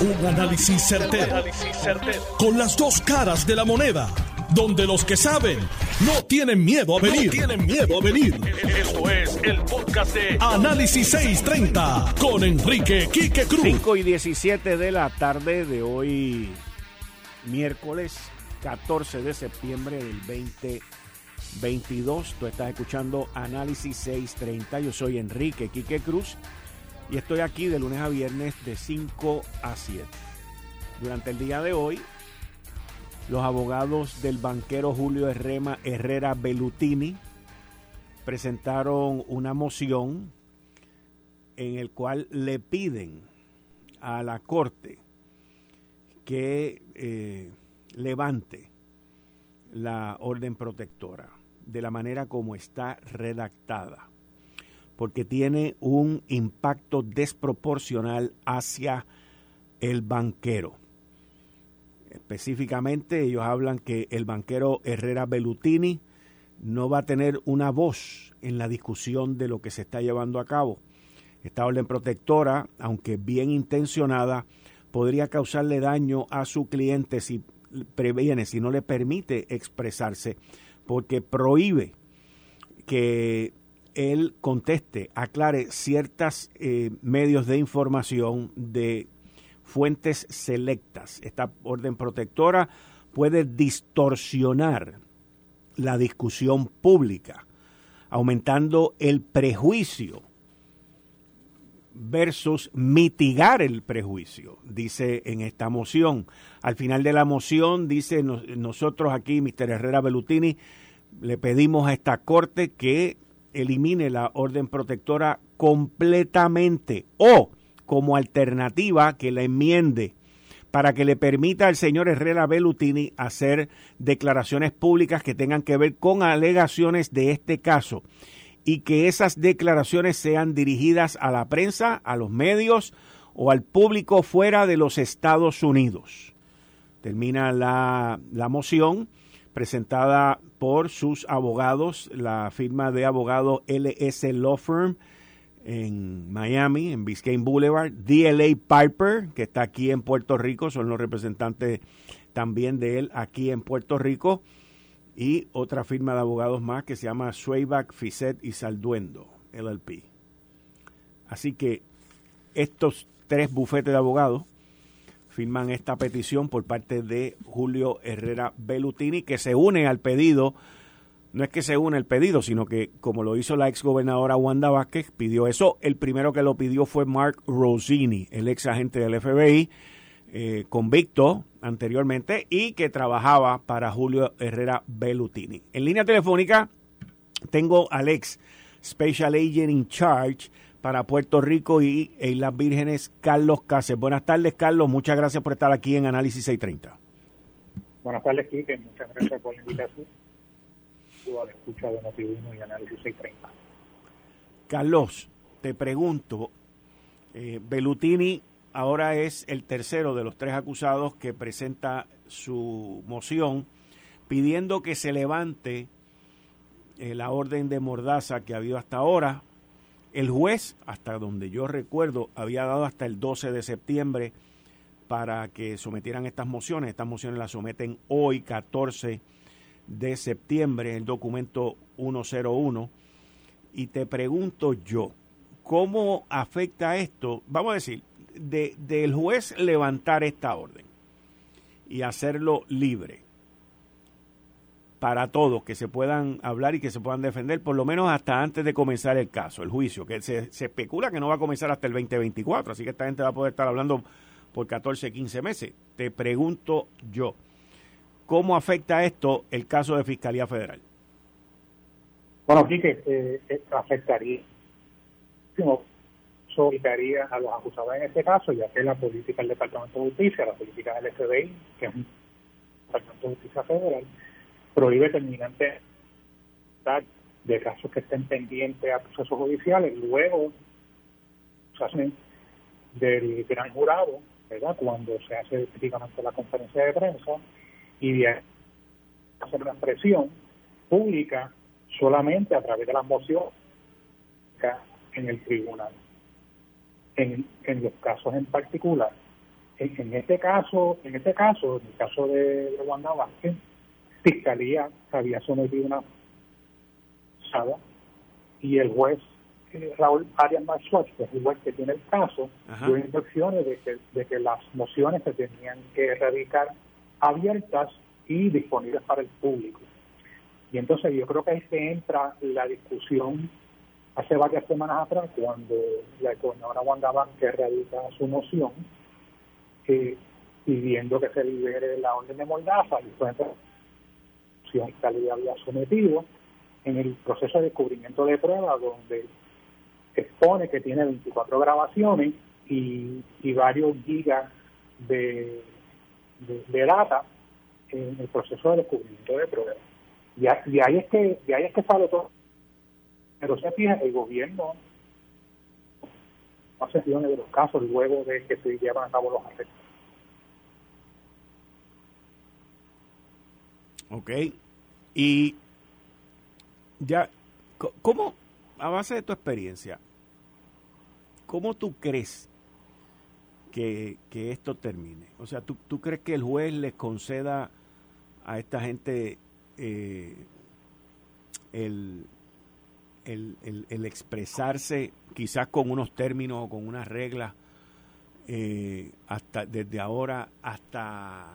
Un análisis certero, Con las dos caras de la moneda. Donde los que saben no tienen miedo a venir. tienen miedo a venir. Esto es el podcast de Análisis 630 con Enrique Quique Cruz. 5 y 17 de la tarde de hoy, miércoles 14 de septiembre del 2022. Tú estás escuchando Análisis 630. Yo soy Enrique Quique Cruz y estoy aquí de lunes a viernes de 5 a 7. Durante el día de hoy, los abogados del banquero Julio Herrera, Bellutini presentaron una moción en el cual le piden a la Corte que eh, levante la orden protectora de la manera como está redactada porque tiene un impacto desproporcional hacia el banquero. Específicamente ellos hablan que el banquero Herrera Bellutini no va a tener una voz en la discusión de lo que se está llevando a cabo. Esta orden protectora, aunque bien intencionada, podría causarle daño a su cliente si previene, si no le permite expresarse, porque prohíbe que él conteste, aclare ciertos eh, medios de información de fuentes selectas. Esta orden protectora puede distorsionar la discusión pública, aumentando el prejuicio versus mitigar el prejuicio, dice en esta moción. Al final de la moción dice nosotros aquí, Mr. Herrera Bellutini, le pedimos a esta corte que elimine la orden protectora completamente o como alternativa que la enmiende para que le permita al señor Herrera Bellutini hacer declaraciones públicas que tengan que ver con alegaciones de este caso y que esas declaraciones sean dirigidas a la prensa, a los medios o al público fuera de los Estados Unidos. Termina la, la moción presentada por sus abogados, la firma de abogados LS Law Firm en Miami, en Biscayne Boulevard, DLA Piper, que está aquí en Puerto Rico, son los representantes también de él aquí en Puerto Rico, y otra firma de abogados más que se llama Swayback, Fisset y Salduendo, LLP. Así que estos tres bufetes de abogados firman esta petición por parte de Julio Herrera Bellutini, que se une al pedido. No es que se une al pedido, sino que, como lo hizo la ex gobernadora Wanda Vázquez, pidió eso. El primero que lo pidió fue Mark Rosini, el ex agente del FBI, eh, convicto anteriormente y que trabajaba para Julio Herrera Bellutini. En línea telefónica tengo al ex Special Agent in Charge para Puerto Rico y Islas Vírgenes, Carlos Cáceres. Buenas tardes, Carlos. Muchas gracias por estar aquí en Análisis 630. Buenas tardes, Quique. Muchas gracias por la invitación. La escucha de Notiuno y Análisis 630. Carlos, te pregunto, eh, Belutini ahora es el tercero de los tres acusados que presenta su moción pidiendo que se levante eh, la orden de mordaza que ha habido hasta ahora el juez, hasta donde yo recuerdo, había dado hasta el 12 de septiembre para que sometieran estas mociones. Estas mociones las someten hoy, 14 de septiembre, el documento 101. Y te pregunto yo, ¿cómo afecta esto? Vamos a decir, de, del juez levantar esta orden y hacerlo libre para todos, que se puedan hablar y que se puedan defender, por lo menos hasta antes de comenzar el caso, el juicio, que se, especula que no va a comenzar hasta el 2024, así que esta gente va a poder estar hablando por 14, 15 meses. Te pregunto yo, ¿cómo afecta esto el caso de Fiscalía Federal? Bueno, aquí que eh, eh, afectaría, solicitaría a los acusados en este caso, ya que la política del Departamento de Justicia, la política del FBI, que es un Departamento de Justicia Federal, prohíbe terminante de casos que estén pendientes a procesos judiciales. Luego se hacen del gran jurado, ¿verdad? Cuando se hace típicamente la conferencia de prensa y de hacer una expresión pública solamente a través de la moción en el tribunal. En, en los casos en particular en, este caso, en este caso, en el caso de, Wanda Vázquez, Fiscalía había sometido una sala y el juez eh, Raúl Arias Marzuach, que es el juez que tiene el caso, dio instrucciones de que, de que las mociones se tenían que erradicar abiertas y disponibles para el público. Y entonces yo creo que ahí se entra la discusión hace varias semanas atrás, cuando la gobernadora Wanda Vázquez radica su moción, pidiendo que se libere la orden de Mordaza, y fue la le había sometido en el proceso de descubrimiento de pruebas, donde expone que tiene 24 grabaciones y, varios gigas de, de, data en el proceso de descubrimiento de pruebas. Y, ahí es que y es que sale todo. Pero se fija, el gobierno no se de los casos luego de que se llevan a cabo los arrestos. Ok. Y ya, ¿cómo, a base de tu experiencia, cómo tú crees que, esto termine? O sea, ¿tú, ¿tú, crees que el juez les conceda a esta gente eh, el, el, expresarse quizás con unos términos o con unas reglas eh, hasta desde ahora hasta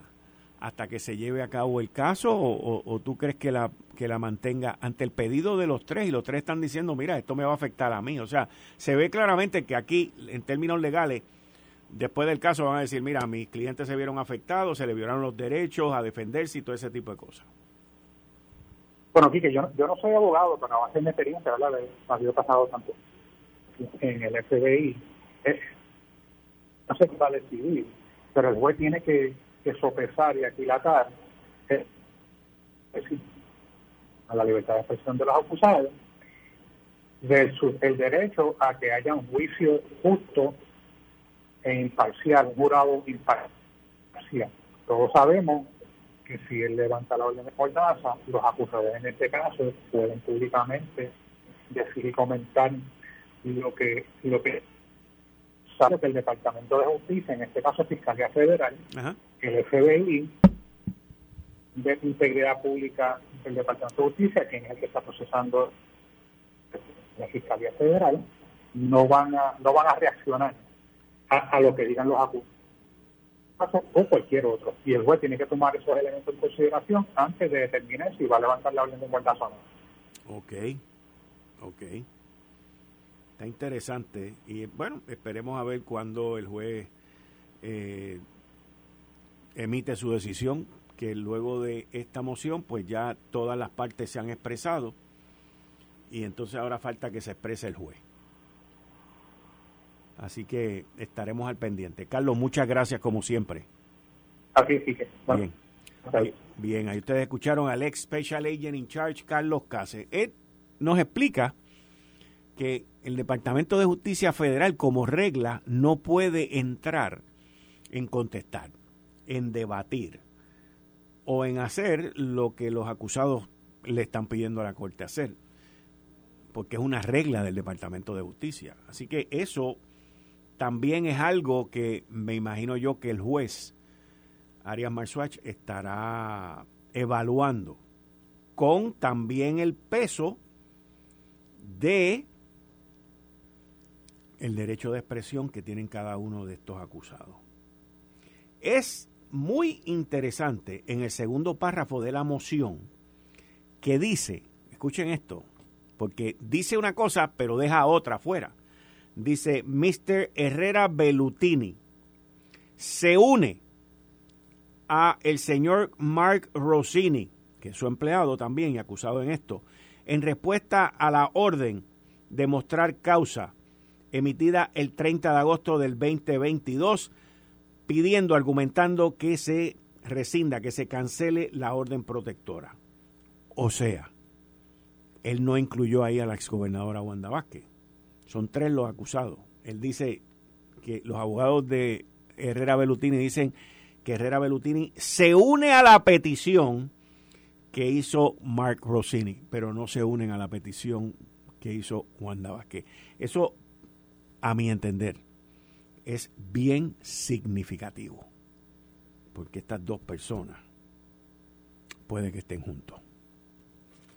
hasta que se lleve a cabo el caso o, tú crees que la que la mantenga ante el pedido de los tres y los tres están diciendo mira esto me va a afectar a mí o sea se ve claramente que aquí en términos legales después del caso van a decir mira mis clientes se vieron afectados se le violaron los derechos a defenderse y todo ese tipo de cosas bueno Quique yo, yo no soy abogado pero a base de mi experiencia ¿verdad? de pasado tanto en el FBI no sé qué va a decidir pero el juez tiene que que sopesar y aquilatar es, a la libertad de expresión de los acusados versus el derecho a que haya un juicio justo e imparcial, un jurado imparcial. Todos sabemos que si él levanta la orden de mordaza, los acusados en este caso pueden públicamente decir y comentar lo que lo que sabe que el Departamento de Justicia, en este caso Fiscalía Federal, el FBI, de Integridad Pública del Departamento de Justicia, quien es el que está procesando la Fiscalía Federal, no van a, no van a reaccionar a, lo que digan los acusados o cualquier otro. Y el juez tiene que tomar esos elementos en consideración antes de determinar si va a levantar la orden de muerta o no. Ok, ok. Está interesante. Y bueno, esperemos a ver cuándo el juez eh, emite su decisión, que luego de esta moción, pues ya todas las partes se han expresado y entonces ahora falta que se exprese el juez. Así que estaremos al pendiente. Carlos, muchas gracias como siempre. Así sí, Bien. Ahí, bien, ahí ustedes escucharon al ex Special Agent in Charge, Carlos Case. Él nos explica que el Departamento de Justicia Federal como regla no puede entrar en contestar, en debatir o en hacer lo que los acusados le están pidiendo a la Corte hacer, porque es una regla del Departamento de Justicia. Así que eso también es algo que me imagino yo que el juez Arias Marswatch estará evaluando con también el peso de el derecho de expresión que tienen cada uno de estos acusados. Es muy interesante en el segundo párrafo de la moción que dice, escuchen esto, porque dice una cosa pero deja otra fuera. Dice, Mr. Herrera Bellutini se une a el señor Mark Rossini, que es su empleado también y acusado en esto, en respuesta a la orden de mostrar causa emitida el 30 de agosto del 2022, pidiendo, argumentando que se rescinda, que se cancele la orden protectora. O sea, él no incluyó ahí a la exgobernadora Wanda Vázquez. Son tres los acusados. Él dice que los abogados de Herrera Bellutini dicen que Herrera Bellutini se une a la petición que hizo Mark Rossini, pero no se unen a la petición que hizo Wanda Vázquez. Eso a mi entender, es bien significativo. Porque estas dos personas puede que estén juntos.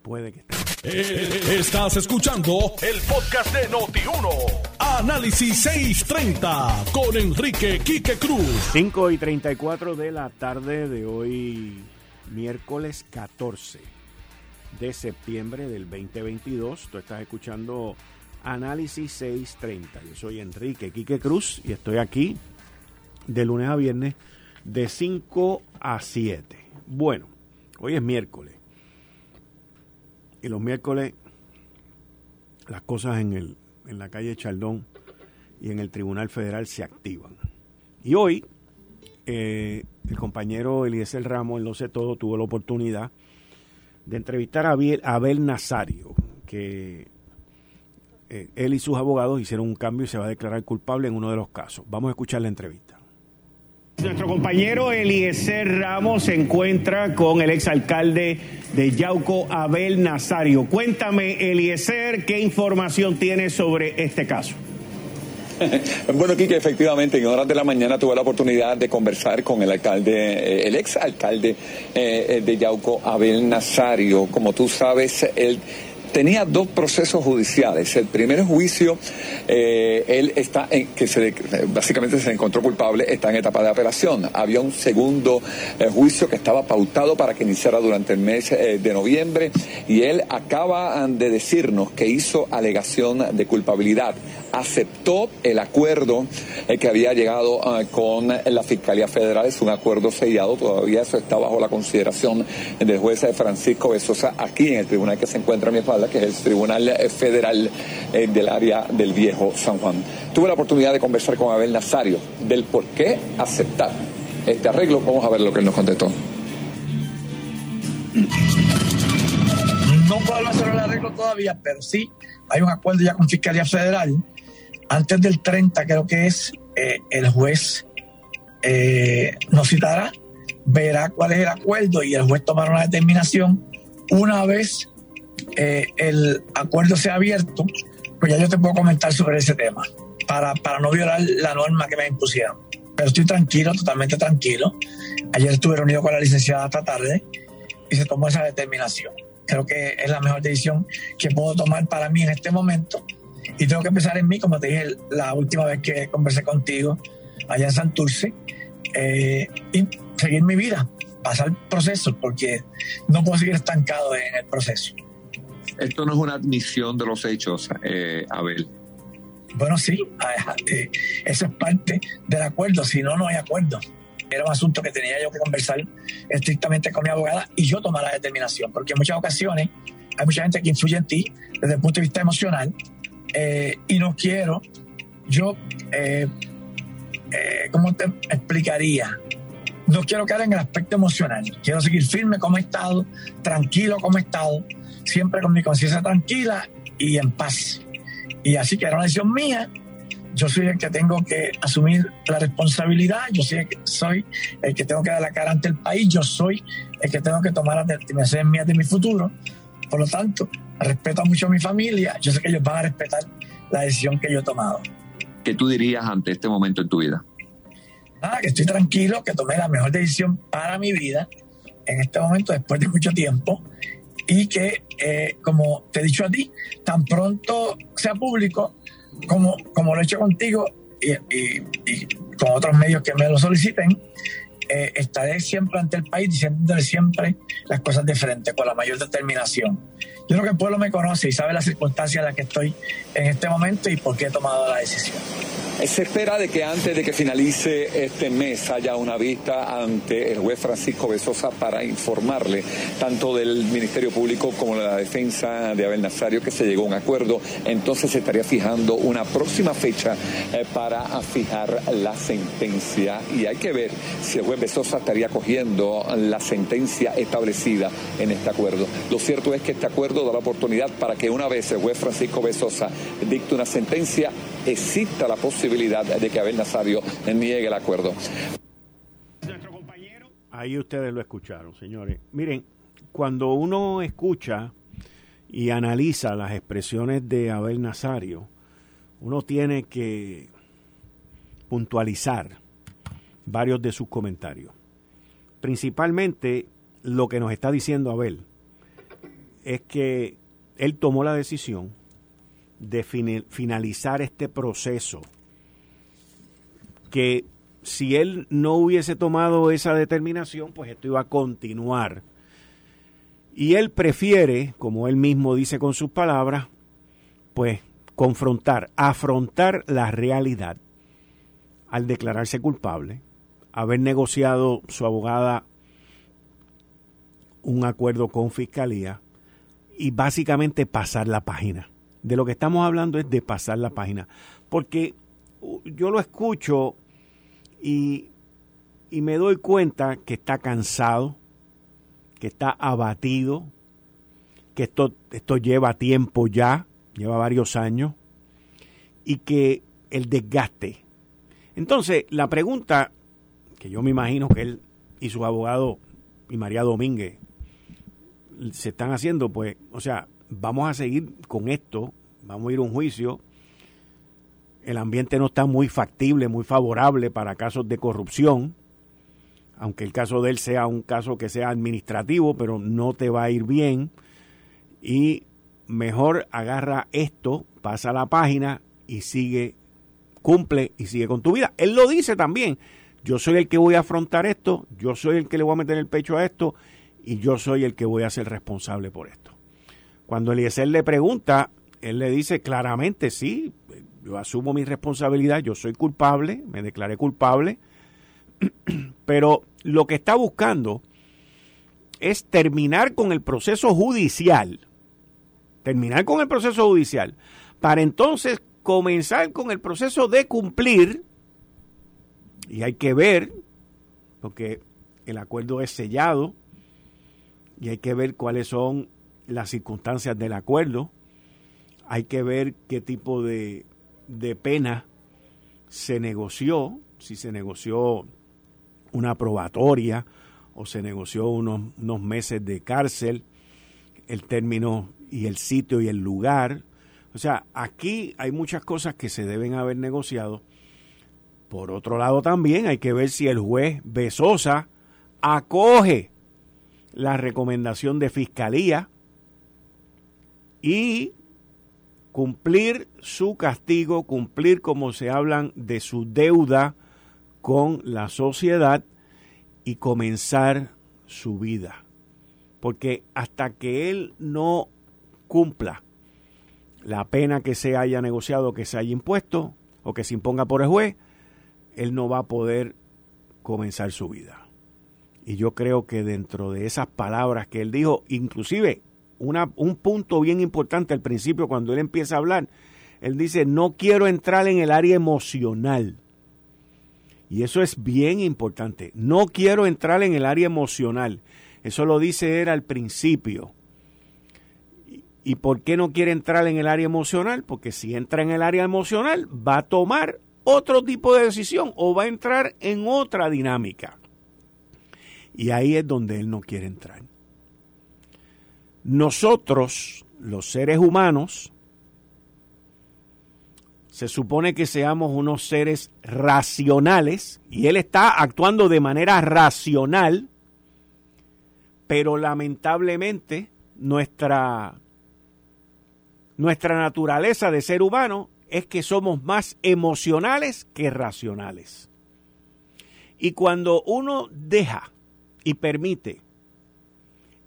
Puede que estén. Eh, estás escuchando el podcast de Noti1. Análisis 630 con Enrique Quique Cruz. 5 y 34 de la tarde de hoy, miércoles 14 de septiembre del 2022. Tú estás escuchando Análisis 630. Yo soy Enrique Quique Cruz y estoy aquí de lunes a viernes de 5 a 7. Bueno, hoy es miércoles. Y los miércoles las cosas en, el, en la calle Chaldón y en el Tribunal Federal se activan. Y hoy eh, el compañero Eliezer Ramos, el No sé todo, tuvo la oportunidad de entrevistar a Abel, Nazario, que eh, él y sus abogados hicieron un cambio y se va a declarar culpable en uno de los casos. Vamos a escuchar la entrevista. Nuestro compañero Eliezer Ramos se encuentra con el exalcalde de Yauco, Abel Nazario. Cuéntame, Eliezer, ¿qué información tienes sobre este caso? bueno, Kike, efectivamente, en horas de la mañana tuve la oportunidad de conversar con el alcalde, eh, el ex alcalde eh, de Yauco, Abel Nazario. Como tú sabes, él tenía dos procesos judiciales. El primer juicio, eh, él está en, que se, básicamente se encontró culpable, está en etapa de apelación. Había un segundo eh, juicio que estaba pautado para que iniciara durante el mes eh, de noviembre y él acaba de decirnos que hizo alegación de culpabilidad. Aceptó el acuerdo que había llegado con la Fiscalía Federal, es un acuerdo sellado, todavía eso está bajo la consideración del juez Francisco Besosa aquí en el tribunal que se encuentra a mi espalda que es el Tribunal Federal eh, del área del Viejo San Juan. Tuve la oportunidad de conversar con Abel Nazario del por qué aceptar este arreglo. Vamos a ver lo que él nos contestó. No puedo hacer el arreglo todavía, pero sí hay un acuerdo ya con Fiscalía Federal. Antes del 30 creo que es, eh, el juez eh, nos citará, verá cuál es el acuerdo y el juez tomará una determinación una vez eh, el acuerdo sea abierto, pues ya yo te puedo comentar sobre ese tema, para, para no violar la norma que me impusieron. Pero estoy tranquilo, totalmente tranquilo. Ayer estuve reunido con la licenciada esta tarde y se tomó esa determinación. Creo que es la mejor decisión que puedo tomar para mí en este momento. Y tengo que pensar en mí, como te dije la última vez que conversé contigo allá en Santurce, eh, y seguir mi vida, pasar procesos, porque no puedo seguir estancado en el proceso. Esto no es una admisión de los hechos, eh, Abel. Bueno, sí, ah, eh, eso es parte del acuerdo, si no, no hay acuerdo. Era un asunto que tenía yo que conversar estrictamente con mi abogada y yo tomar la determinación, porque en muchas ocasiones hay mucha gente que influye en ti desde el punto de vista emocional eh, y no quiero, yo, ¿cómo te explicaría? No quiero quedar en el aspecto emocional, quiero seguir firme como he estado, tranquilo como he estado, siempre con mi conciencia tranquila y en paz. Y así que era una decisión mía. Yo soy el que tengo que asumir la responsabilidad, yo soy el que, soy el que tengo que dar la cara ante el país, yo soy el que tengo que tomar las determinaciones mías de mi futuro. Por lo tanto, respeto mucho a mi familia, yo sé que ellos van a respetar la decisión que yo he tomado. ¿Qué tú dirías ante este momento en tu vida? Nada, que estoy tranquilo, que tomé la mejor decisión para mi vida en este momento, después de mucho tiempo, y que, eh, como te he dicho a ti, tan pronto sea público como, como lo he hecho contigo y, con otros medios que me lo soliciten, eh, estaré siempre ante el país diciéndole siempre las cosas de frente, con la mayor determinación. Yo creo que el pueblo me conoce y sabe las circunstancias en las que estoy en este momento y por qué he tomado la decisión. Se espera de que antes de que finalice este mes haya una vista ante el juez Francisco Besosa para informarle tanto del Ministerio Público como de la defensa de Abel Nazario que se llegó a un acuerdo. Entonces se estaría fijando una próxima fecha eh, para fijar la sentencia y hay que ver si el juez Besosa estaría cogiendo la sentencia establecida en este acuerdo. Lo cierto es que este acuerdo da la oportunidad para que una vez el juez Francisco Besosa dicte una sentencia, exista la posibilidad de que Abel Nazario niegue el acuerdo. Ahí ustedes lo escucharon, señores. Miren, cuando uno escucha y analiza las expresiones de Abel Nazario, uno tiene que puntualizar varios de sus comentarios. Principalmente lo que nos está diciendo Abel es que él tomó la decisión de finalizar este proceso que si él no hubiese tomado esa determinación, pues esto iba a continuar. Y él prefiere, como él mismo dice con sus palabras, pues confrontar, afrontar la realidad al declararse culpable, haber negociado su abogada un acuerdo con fiscalía y básicamente pasar la página. De lo que estamos hablando es de pasar la página. Porque yo lo escucho y, me doy cuenta que está cansado, que está abatido, que esto, esto lleva tiempo ya, lleva varios años, y que el desgaste. Entonces, la pregunta que yo me imagino que él y su abogado y María Domínguez se están haciendo, pues, o sea, vamos a seguir con esto, vamos a ir a un juicio, el ambiente no está muy factible, muy favorable para casos de corrupción, aunque el caso de él sea un caso que sea administrativo, pero no te va a ir bien. Y mejor agarra esto, pasa la página y sigue, cumple y sigue con tu vida. Él lo dice también. Yo soy el que voy a afrontar esto, yo soy el que le voy a meter el pecho a esto y yo soy el que voy a ser responsable por esto. Cuando Eliezer le pregunta, él le dice claramente, sí, yo asumo mi responsabilidad, yo soy culpable, me declaré culpable, pero lo que está buscando es terminar con el proceso judicial, terminar con el proceso judicial, para entonces comenzar con el proceso de cumplir, y hay que ver, porque el acuerdo es sellado, y hay que ver cuáles son las circunstancias del acuerdo, hay que ver qué tipo de de pena se negoció, si se negoció una probatoria o se negoció unos, unos meses de cárcel, el término y el sitio y el lugar. O sea, aquí hay muchas cosas que se deben haber negociado. Por otro lado también hay que ver si el juez Besosa acoge la recomendación de fiscalía y cumplir su castigo, cumplir como se hablan de su deuda con la sociedad y comenzar su vida. Porque hasta que él no cumpla la pena que se haya negociado, que se haya impuesto o que se imponga por el juez, él no va a poder comenzar su vida. Y yo creo que dentro de esas palabras que él dijo, inclusive un punto bien importante al principio cuando él empieza a hablar. Él dice, no quiero entrar en el área emocional. Y eso es bien importante. No quiero entrar en el área emocional. Eso lo dice él al principio. ¿Y por qué no quiere entrar en el área emocional? Porque si entra en el área emocional va a tomar otro tipo de decisión o va a entrar en otra dinámica. Y ahí es donde él no quiere entrar. Nosotros, los seres humanos, se supone que seamos unos seres racionales y él está actuando de manera racional, pero lamentablemente nuestra, nuestra naturaleza de ser humano es que somos más emocionales que racionales. Y cuando uno deja y permite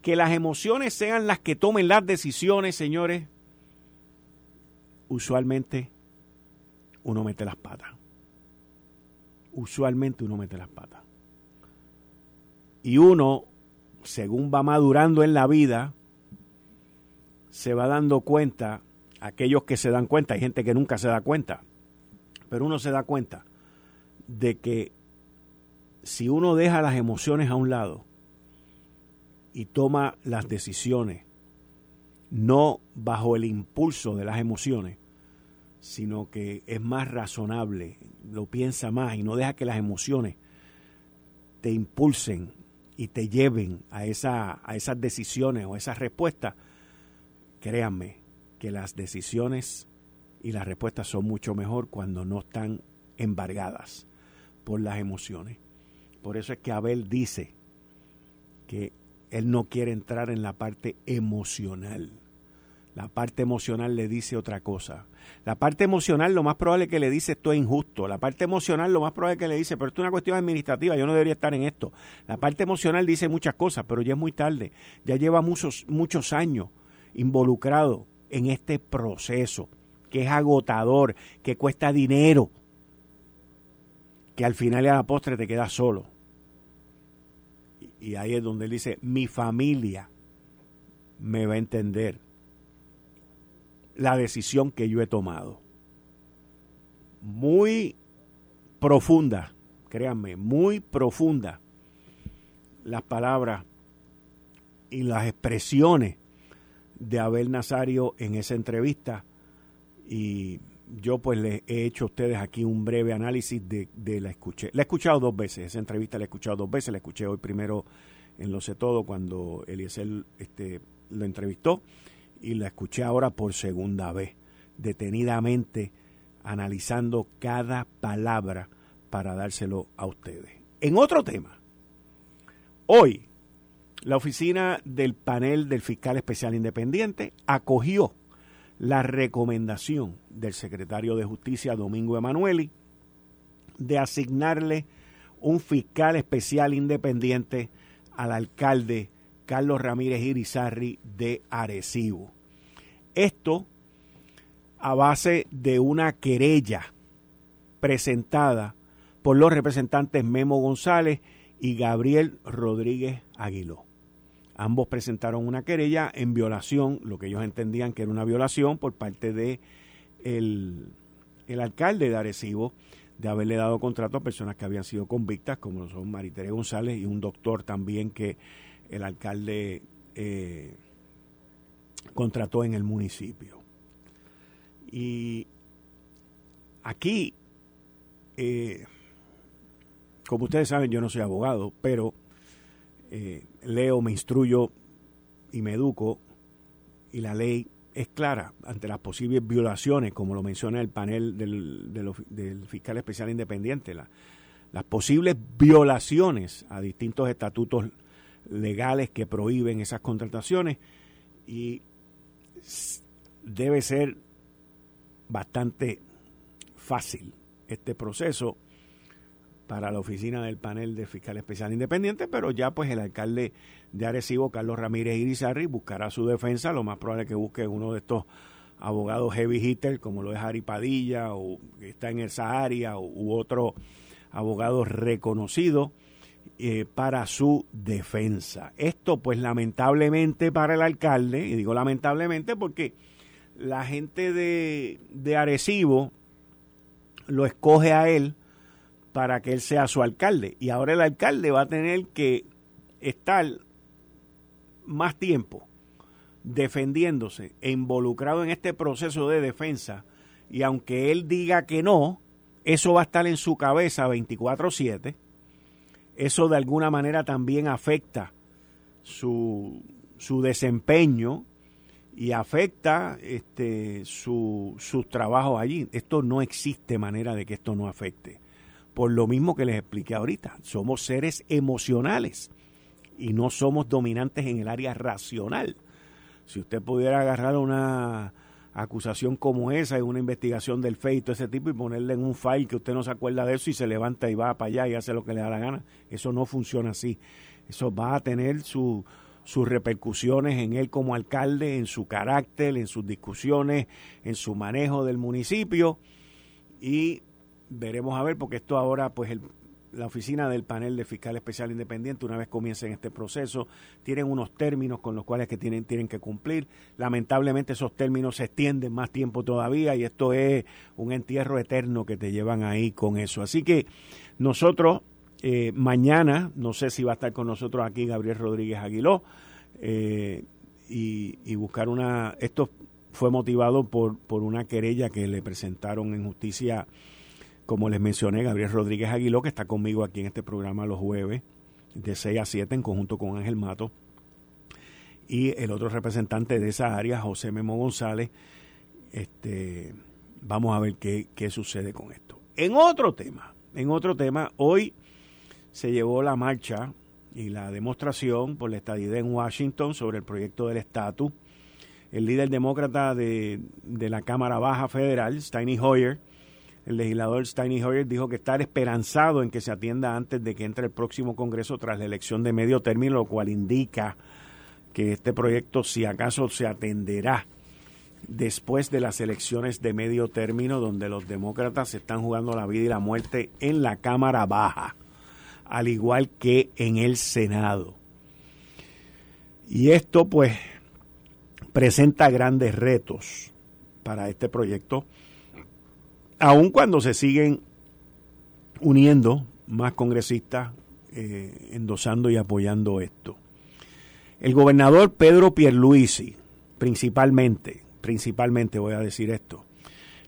que las emociones sean las que tomen las decisiones, señores, usualmente uno mete las patas. Usualmente uno mete las patas. Y uno, según va madurando en la vida, se va dando cuenta, aquellos que se dan cuenta, hay gente que nunca se da cuenta, pero uno se da cuenta de que si uno deja las emociones a un lado y toma las decisiones no bajo el impulso de las emociones, sino que es más razonable, lo piensa más y no deja que las emociones te impulsen y te lleven a, esa, a esas decisiones o esas respuestas, créanme que las decisiones y las respuestas son mucho mejor cuando no están embargadas por las emociones. Por eso es que Abel dice que él no quiere entrar en la parte emocional. La parte emocional le dice otra cosa. La parte emocional lo más probable que le dice esto es injusto. La parte emocional lo más probable que le dice, pero esto es una cuestión administrativa, yo no debería estar en esto. La parte emocional dice muchas cosas, pero ya es muy tarde. Ya lleva muchos, muchos años involucrado en este proceso, que es agotador, que cuesta dinero, que al final y a la postre te quedas solo. Y ahí es donde él dice, mi familia me va a entender la decisión que yo he tomado. Muy profunda, créanme, muy profunda las palabras y las expresiones de Abel Nazario en esa entrevista y yo pues les he hecho a ustedes aquí un breve análisis de, la escuché. La he escuchado dos veces, esa entrevista la he escuchado dos veces, la escuché hoy primero en Lo sé todo cuando Eliezer este, lo entrevistó y la escuché ahora por segunda vez, detenidamente analizando cada palabra para dárselo a ustedes. En otro tema, hoy la oficina del panel del fiscal especial independiente acogió la recomendación del secretario de Justicia Domingo Emanueli de asignarle un fiscal especial independiente al alcalde Carlos Ramírez Irizarri de Arecibo. Esto a base de una querella presentada por los representantes Memo González y Gabriel Rodríguez Aguiló. Ambos presentaron una querella en violación, lo que ellos entendían que era una violación por parte de el, alcalde de Arecibo de haberle dado contrato a personas que habían sido convictas, como son Maritere González y un doctor también que el alcalde eh, contrató en el municipio. Y aquí, eh, como ustedes saben, yo no soy abogado, pero eh, leo, me instruyo y me educo y la ley es clara ante las posibles violaciones, como lo menciona el panel del, fiscal especial independiente, las posibles violaciones a distintos estatutos legales que prohíben esas contrataciones y debe ser bastante fácil este proceso para la oficina del panel de fiscal especial independiente, pero ya pues el alcalde de Arecibo, Carlos Ramírez Irizarri, buscará su defensa, lo más probable es que busque uno de estos abogados heavy hitter, como lo es Ari Padilla, o que está en esa área, u otro abogado reconocido, eh, para su defensa. Esto pues lamentablemente para el alcalde, y digo lamentablemente porque la gente de, de Arecibo lo escoge a él para que él sea su alcalde. Y ahora el alcalde va a tener que estar más tiempo defendiéndose e involucrado en este proceso de defensa. Y aunque él diga que no, eso va a estar en su cabeza 24/7. Eso de alguna manera también afecta su, su desempeño y afecta este, su, sus trabajos allí. Esto no existe manera de que esto no afecte por lo mismo que les expliqué ahorita. Somos seres emocionales y no somos dominantes en el área racional. Si usted pudiera agarrar una acusación como esa en una investigación del feito ese tipo y ponerle en un file que usted no se acuerda de eso y se levanta y va para allá y hace lo que le da la gana, eso no funciona así. Eso va a tener sus repercusiones en él como alcalde, en su carácter, en sus discusiones, en su manejo del municipio y veremos a ver, porque esto ahora, pues la oficina del panel de fiscal especial independiente, una vez comiencen este proceso, tienen unos términos con los cuales que tienen, tienen que cumplir. Lamentablemente esos términos se extienden más tiempo todavía y esto es un entierro eterno que te llevan ahí con eso. Así que nosotros eh, mañana, no sé si va a estar con nosotros aquí Gabriel Rodríguez Aguiló, eh, y, y, buscar una... Esto fue motivado por, por una querella que le presentaron en justicia como les mencioné, Gabriel Rodríguez Aguiló, que está conmigo aquí en este programa los jueves, de 6 a 7, en conjunto con Ángel Mato. Y el otro representante de esa área, José Memo González. Este, vamos a ver qué, qué sucede con esto. En otro tema, en otro tema, hoy se llevó la marcha y la demostración por la estadidad en Washington sobre el proyecto del estatus. El líder demócrata de, de la Cámara Baja Federal, Steny Hoyer, el legislador Steny Hoyer dijo que está esperanzado en que se atienda antes de que entre el próximo Congreso tras la elección de medio término, lo cual indica que este proyecto, si acaso, se atenderá después de las elecciones de medio término, donde los demócratas están jugando la vida y la muerte en la Cámara Baja, al igual que en el Senado. Y esto, pues, presenta grandes retos para este proyecto aun cuando se siguen uniendo más congresistas eh, endosando y apoyando esto. El gobernador Pedro Pierluisi, principalmente, principalmente voy a decir esto,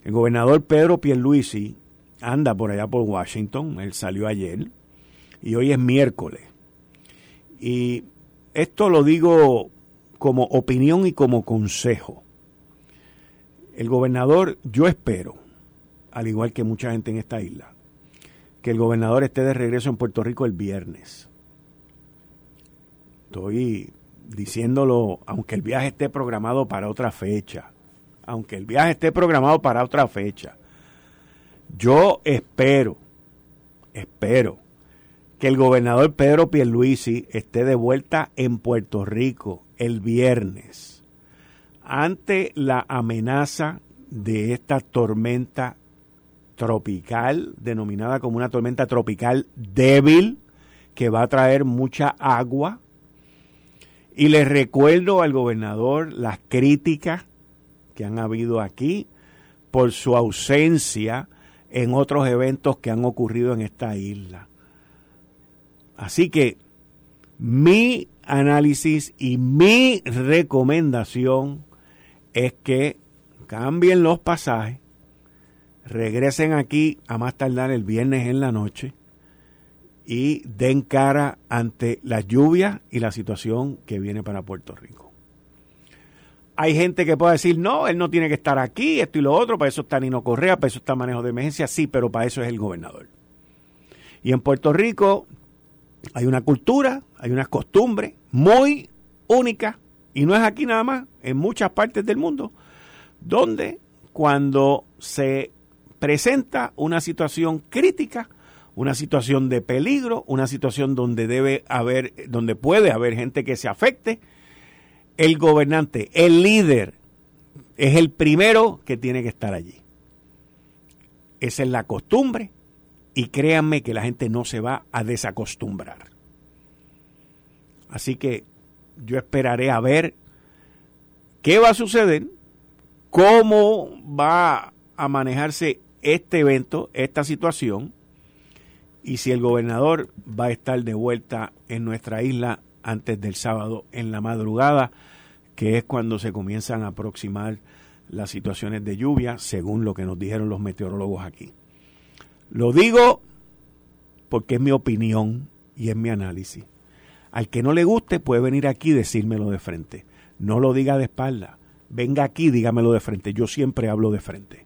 el gobernador Pedro Pierluisi anda por allá por Washington, él salió ayer y hoy es miércoles. Y esto lo digo como opinión y como consejo. El gobernador, yo espero, al igual que mucha gente en esta isla, que el gobernador esté de regreso en Puerto Rico el viernes. Estoy diciéndolo, aunque el viaje esté programado para otra fecha, aunque el viaje esté programado para otra fecha, yo espero, espero que el gobernador Pedro Pierluisi esté de vuelta en Puerto Rico el viernes ante la amenaza de esta tormenta tropical, denominada como una tormenta tropical débil, que va a traer mucha agua. Y les recuerdo al gobernador las críticas que han habido aquí por su ausencia en otros eventos que han ocurrido en esta isla. Así que mi análisis y mi recomendación es que cambien los pasajes regresen aquí a más tardar el viernes en la noche y den cara ante la lluvia y la situación que viene para Puerto Rico. Hay gente que puede decir, no, él no tiene que estar aquí, esto y lo otro, para eso está Nino Correa, para eso está manejo de emergencia, sí, pero para eso es el gobernador. Y en Puerto Rico hay una cultura, hay unas costumbres muy únicas, y no es aquí nada más, en muchas partes del mundo, donde cuando se presenta una situación crítica, una situación de peligro, una situación donde debe haber, donde puede haber gente que se afecte, el gobernante, el líder, es el primero que tiene que estar allí. Esa es la costumbre y créanme que la gente no se va a desacostumbrar. Así que yo esperaré a ver qué va a suceder, cómo va a manejarse este evento, esta situación, y si el gobernador va a estar de vuelta en nuestra isla antes del sábado en la madrugada, que es cuando se comienzan a aproximar las situaciones de lluvia, según lo que nos dijeron los meteorólogos aquí. Lo digo porque es mi opinión y es mi análisis. Al que no le guste puede venir aquí y decírmelo de frente. No lo diga de espalda. Venga aquí, dígamelo de frente. Yo siempre hablo de frente